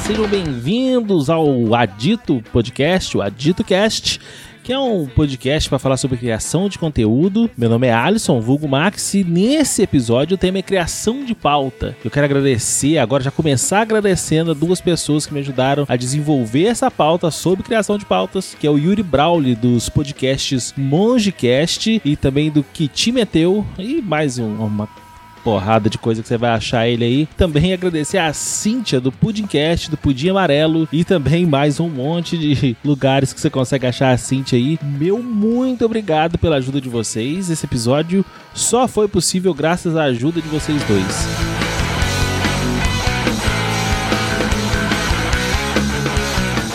sejam bem-vindos ao Adito Podcast, o Adito Cast que é um podcast para falar sobre criação de conteúdo. Meu nome é Alisson, vulgo Max, e nesse episódio o tema é criação de pauta. Eu quero agradecer, agora já começar agradecendo a duas pessoas que me ajudaram a desenvolver essa pauta sobre criação de pautas, que é o Yuri Brauli dos podcasts Mongecast e também do Kiti Meteu e mais um, uma porrada de coisa que você vai achar ele aí. Também agradecer a Cíntia do Pudimcast, do Pudim Amarelo e também mais um monte de lugares que você consegue achar a Cíntia aí. Meu muito obrigado pela ajuda de vocês. Esse episódio só foi possível graças à ajuda de vocês dois.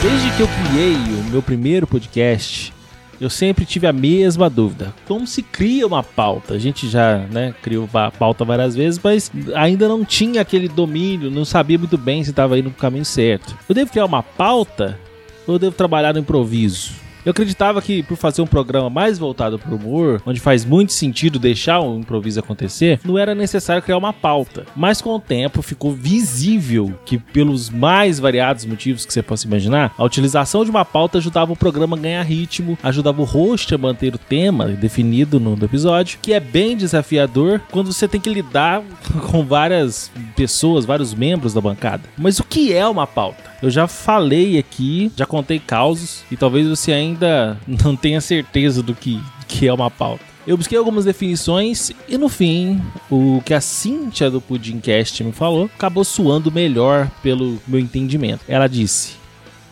Desde que eu criei o meu primeiro podcast, eu sempre tive a mesma dúvida. Como se cria uma pauta? A gente já né, criou a pauta várias vezes, mas ainda não tinha aquele domínio, não sabia muito bem se estava indo no caminho certo. Eu devo criar uma pauta ou eu devo trabalhar no improviso? Eu acreditava que por fazer um programa mais voltado para o humor, onde faz muito sentido deixar o improviso acontecer, não era necessário criar uma pauta. Mas com o tempo ficou visível que, pelos mais variados motivos que você possa imaginar, a utilização de uma pauta ajudava o programa a ganhar ritmo, ajudava o host a manter o tema definido no episódio, que é bem desafiador quando você tem que lidar com várias pessoas, vários membros da bancada. Mas o que é uma pauta? Eu já falei aqui, já contei causos e talvez você ainda não tenha certeza do que, que é uma pauta. Eu busquei algumas definições e no fim, o que a Cíntia do Pudimcast me falou acabou suando melhor pelo meu entendimento. Ela disse: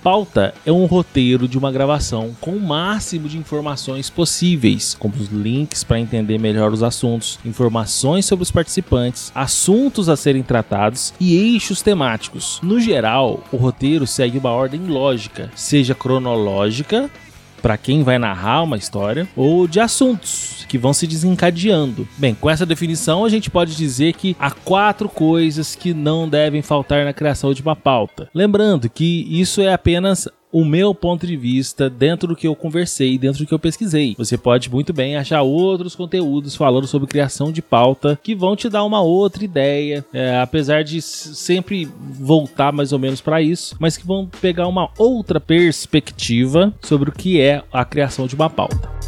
Pauta é um roteiro de uma gravação com o máximo de informações possíveis, como os links para entender melhor os assuntos, informações sobre os participantes, assuntos a serem tratados e eixos temáticos. No geral, o roteiro segue uma ordem lógica, seja cronológica para quem vai narrar uma história ou de assuntos que vão se desencadeando. Bem, com essa definição a gente pode dizer que há quatro coisas que não devem faltar na criação de uma pauta. Lembrando que isso é apenas o meu ponto de vista dentro do que eu conversei, dentro do que eu pesquisei. Você pode muito bem achar outros conteúdos falando sobre criação de pauta que vão te dar uma outra ideia, é, apesar de sempre voltar mais ou menos para isso, mas que vão pegar uma outra perspectiva sobre o que é a criação de uma pauta.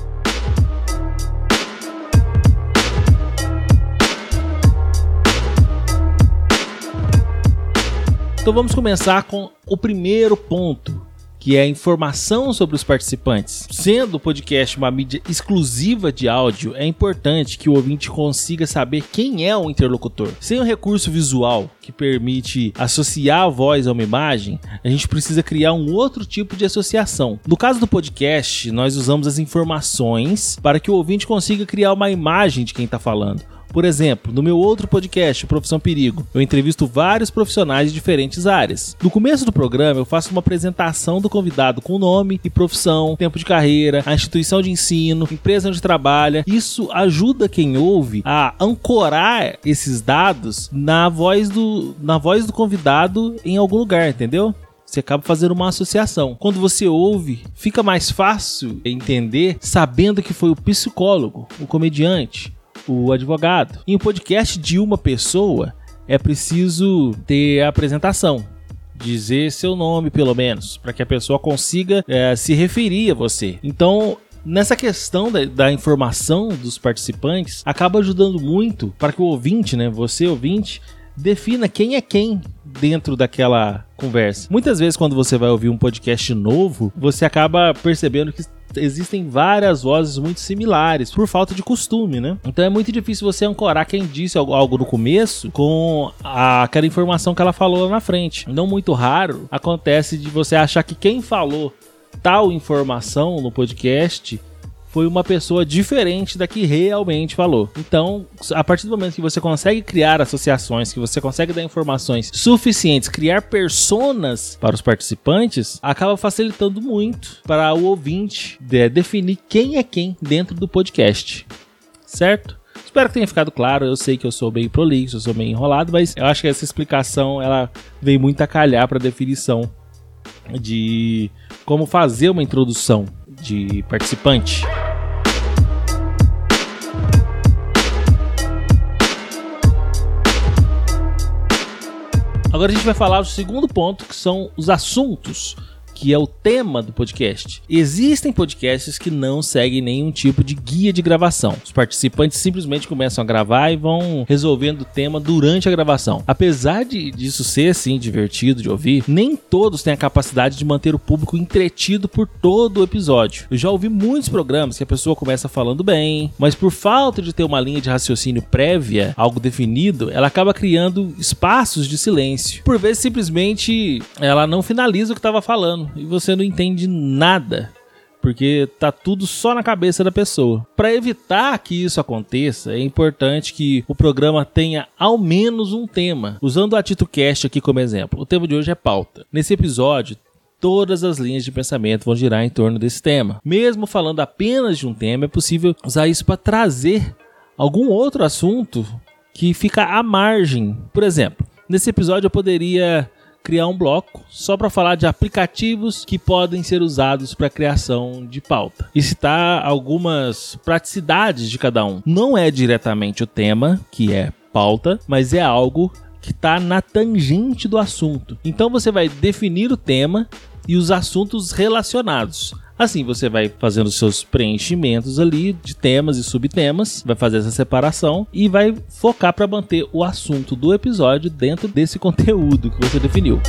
Então vamos começar com o primeiro ponto, que é a informação sobre os participantes. Sendo o podcast uma mídia exclusiva de áudio, é importante que o ouvinte consiga saber quem é o interlocutor. Sem o recurso visual que permite associar a voz a uma imagem, a gente precisa criar um outro tipo de associação. No caso do podcast, nós usamos as informações para que o ouvinte consiga criar uma imagem de quem está falando. Por exemplo, no meu outro podcast, Profissão Perigo, eu entrevisto vários profissionais de diferentes áreas. No começo do programa, eu faço uma apresentação do convidado com nome e profissão, tempo de carreira, a instituição de ensino, empresa onde trabalha. Isso ajuda quem ouve a ancorar esses dados na voz do, na voz do convidado em algum lugar, entendeu? Você acaba fazendo uma associação. Quando você ouve, fica mais fácil entender sabendo que foi o psicólogo, o comediante, o advogado. Em um podcast de uma pessoa, é preciso ter a apresentação. Dizer seu nome, pelo menos, para que a pessoa consiga é, se referir a você. Então, nessa questão da, da, informação dos participantes, acaba ajudando muito para que o ouvinte, né, você ouvinte, defina quem é quem dentro daquela conversa. Muitas vezes, quando você vai ouvir um podcast novo, você acaba percebendo que existem várias vozes muito similares por falta de costume, né? Então é muito difícil você ancorar quem disse algo no começo com aquela informação que ela falou lá na frente. Não muito raro acontece de você achar que quem falou tal informação no podcast foi uma pessoa diferente da que realmente falou. Então, a partir do momento que você consegue criar associações, que você consegue dar informações suficientes, criar personas para os participantes, acaba facilitando muito para o ouvinte de definir quem é quem dentro do podcast. Certo? Espero que tenha ficado claro. Eu sei que eu sou bem prolixo, eu sou meio enrolado, mas eu acho que essa explicação ela vem muito a calhar para a definição de como fazer uma introdução de participante. Agora a gente vai falar do segundo ponto, que são os assuntos que é o tema do podcast. Existem podcasts que não seguem nenhum tipo de guia de gravação. Os participantes simplesmente começam a gravar e vão resolvendo o tema durante a gravação. Apesar de disso ser assim divertido de ouvir, nem todos têm a capacidade de manter o público entretido por todo o episódio. Eu já ouvi muitos programas que a pessoa começa falando bem, mas por falta de ter uma linha de raciocínio prévia, algo definido, ela acaba criando espaços de silêncio. Por vezes simplesmente ela não finaliza o que estava falando e você não entende nada porque tá tudo só na cabeça da pessoa. Para evitar que isso aconteça, é importante que o programa tenha ao menos um tema. Usando o AtitoCast aqui como exemplo, o tema de hoje é pauta. Nesse episódio, todas as linhas de pensamento vão girar em torno desse tema. Mesmo falando apenas de um tema, é possível usar isso para trazer algum outro assunto que fica à margem. Por exemplo, nesse episódio eu poderia criar um bloco só para falar de aplicativos que podem ser usados para criação de pauta e citar algumas praticidades de cada um. Não é diretamente o tema, que é pauta, mas é algo que está na tangente do assunto. Então você vai definir o tema e os assuntos relacionados. Assim, você vai fazendo seus preenchimentos ali de temas e subtemas, vai fazer essa separação e vai focar para manter o assunto do episódio dentro desse conteúdo que você definiu.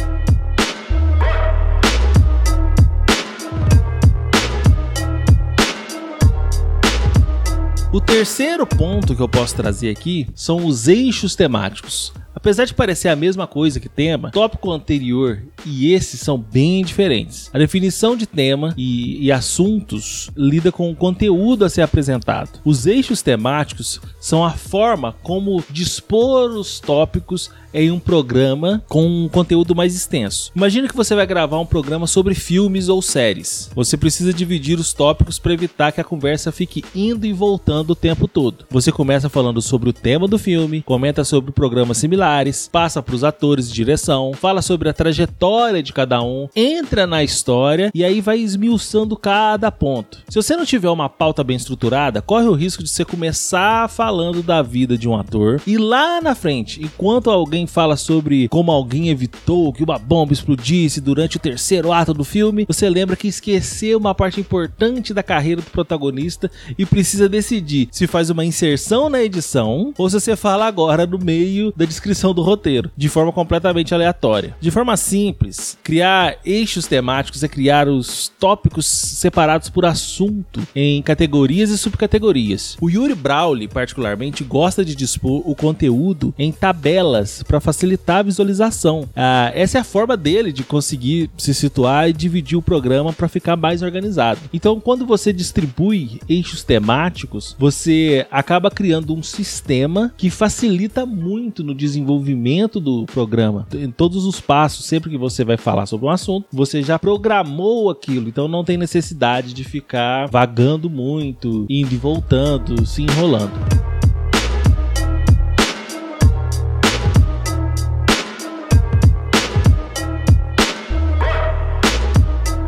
O terceiro ponto que eu posso trazer aqui são os eixos temáticos. Apesar de parecer a mesma coisa que tema, tópico anterior e esse são bem diferentes. A definição de tema e, e assuntos lida com o conteúdo a ser apresentado. Os eixos temáticos são a forma como dispor os tópicos em um programa com um conteúdo mais extenso. Imagina que você vai gravar um programa sobre filmes ou séries. Você precisa dividir os tópicos para evitar que a conversa fique indo e voltando o tempo todo. Você começa falando sobre o tema do filme, comenta sobre programas similares, passa para os atores de direção, fala sobre a trajetória de cada um, entra na história e aí vai esmiuçando cada ponto. Se você não tiver uma pauta bem estruturada, corre o risco de você começar falando da vida de um ator e lá na frente, enquanto alguém fala sobre como alguém evitou que uma bomba explodisse durante o terceiro ato do filme, você lembra que esqueceu uma parte importante da carreira do protagonista e precisa decidir se faz uma inserção na edição ou se você fala agora no meio da descrição do roteiro, de forma completamente aleatória. De forma simples, criar eixos temáticos é criar os tópicos separados por assunto em categorias e subcategorias. O Yuri Brawley, particularmente, gosta de dispor o conteúdo em tabelas para facilitar a visualização. Ah, essa é a forma dele de conseguir se situar e dividir o programa para ficar mais organizado. Então, quando você distribui eixos temáticos, você acaba criando um sistema que facilita muito no desenvolvimento do programa. Em todos os passos, sempre que você vai falar sobre um assunto, você já programou aquilo, então não tem necessidade de ficar vagando muito, indo e voltando, se enrolando.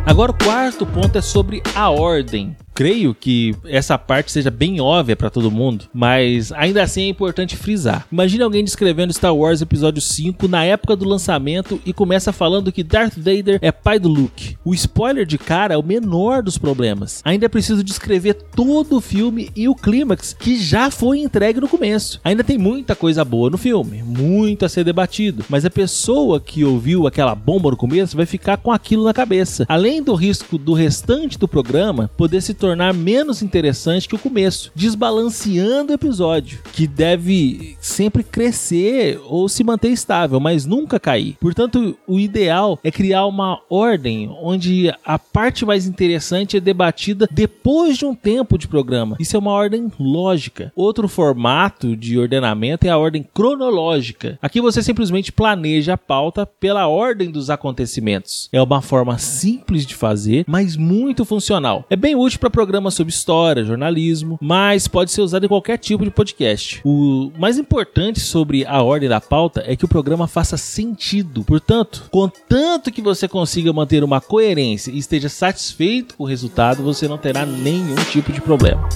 Agora o quarto ponto é sobre a ordem creio que essa parte seja bem óbvia para todo mundo, mas ainda assim é importante frisar. Imagine alguém descrevendo Star Wars Episódio 5 na época do lançamento e começa falando que Darth Vader é pai do Luke. O spoiler de cara é o menor dos problemas. Ainda é preciso descrever todo o filme e o clímax que já foi entregue no começo. Ainda tem muita coisa boa no filme, muito a ser debatido, mas a pessoa que ouviu aquela bomba no começo vai ficar com aquilo na cabeça. Além do risco do restante do programa poder se tornar tornar menos interessante que o começo, desbalanceando o episódio, que deve sempre crescer ou se manter estável, mas nunca cair. Portanto, o ideal é criar uma ordem onde a parte mais interessante é debatida depois de um tempo de programa. Isso é uma ordem lógica. Outro formato de ordenamento é a ordem cronológica. Aqui você simplesmente planeja a pauta pela ordem dos acontecimentos. É uma forma simples de fazer, mas muito funcional. É bem útil para programa sobre história, jornalismo, mas pode ser usado em qualquer tipo de podcast. O mais importante sobre a ordem da pauta é que o programa faça sentido. Portanto, contanto que você consiga manter uma coerência e esteja satisfeito com o resultado, você não terá nenhum tipo de problema.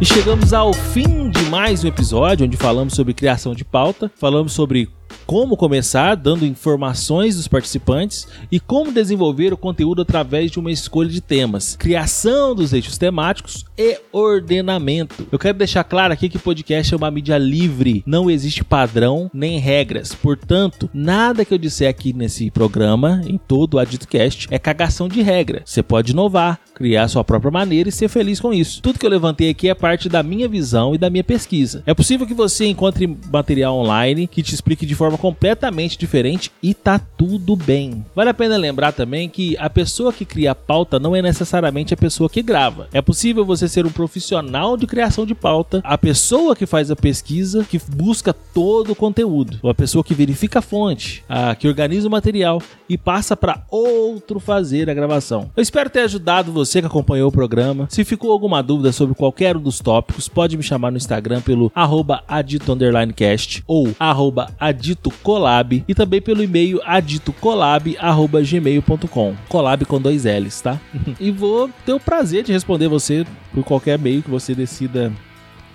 E chegamos ao fim de mais um episódio onde falamos sobre criação de pauta, falamos sobre como começar, dando informações dos participantes e como desenvolver o conteúdo através de uma escolha de temas, criação dos eixos temáticos e ordenamento. Eu quero deixar claro aqui que podcast é uma mídia livre, não existe padrão nem regras. Portanto, nada que eu disser aqui nesse programa, em todo o AditoCast, é cagação de regra. Você pode inovar, criar sua própria maneira e ser feliz com isso. Tudo que eu levantei aqui é parte da minha visão e da minha pesquisa. É possível que você encontre material online que te explique de forma completamente diferente e tá tudo bem. Vale a pena lembrar também que a pessoa que cria a pauta não é necessariamente a pessoa que grava. É possível você ser um profissional de criação de pauta, a pessoa que faz a pesquisa, que busca todo o conteúdo, ou a pessoa que verifica a fonte, a que organiza o material e passa para outro fazer a gravação. Eu espero ter ajudado você que acompanhou o programa. Se ficou alguma dúvida sobre qualquer um dos tópicos, pode me chamar no Instagram pelo adito_cast ou aditocolab e também pelo e-mail aditocolab@gmail.com. Colab com dois L's, tá? e vou ter o prazer de responder você por qualquer meio que você decida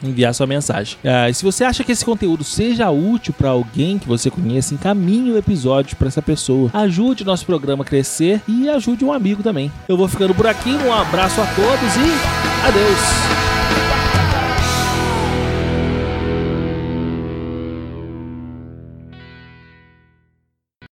enviar sua mensagem. Uh, se você acha que esse conteúdo seja útil para alguém que você conheça, encaminhe o episódio para essa pessoa. Ajude o nosso programa a crescer e ajude um amigo também. Eu vou ficando por aqui, um abraço a todos e adeus!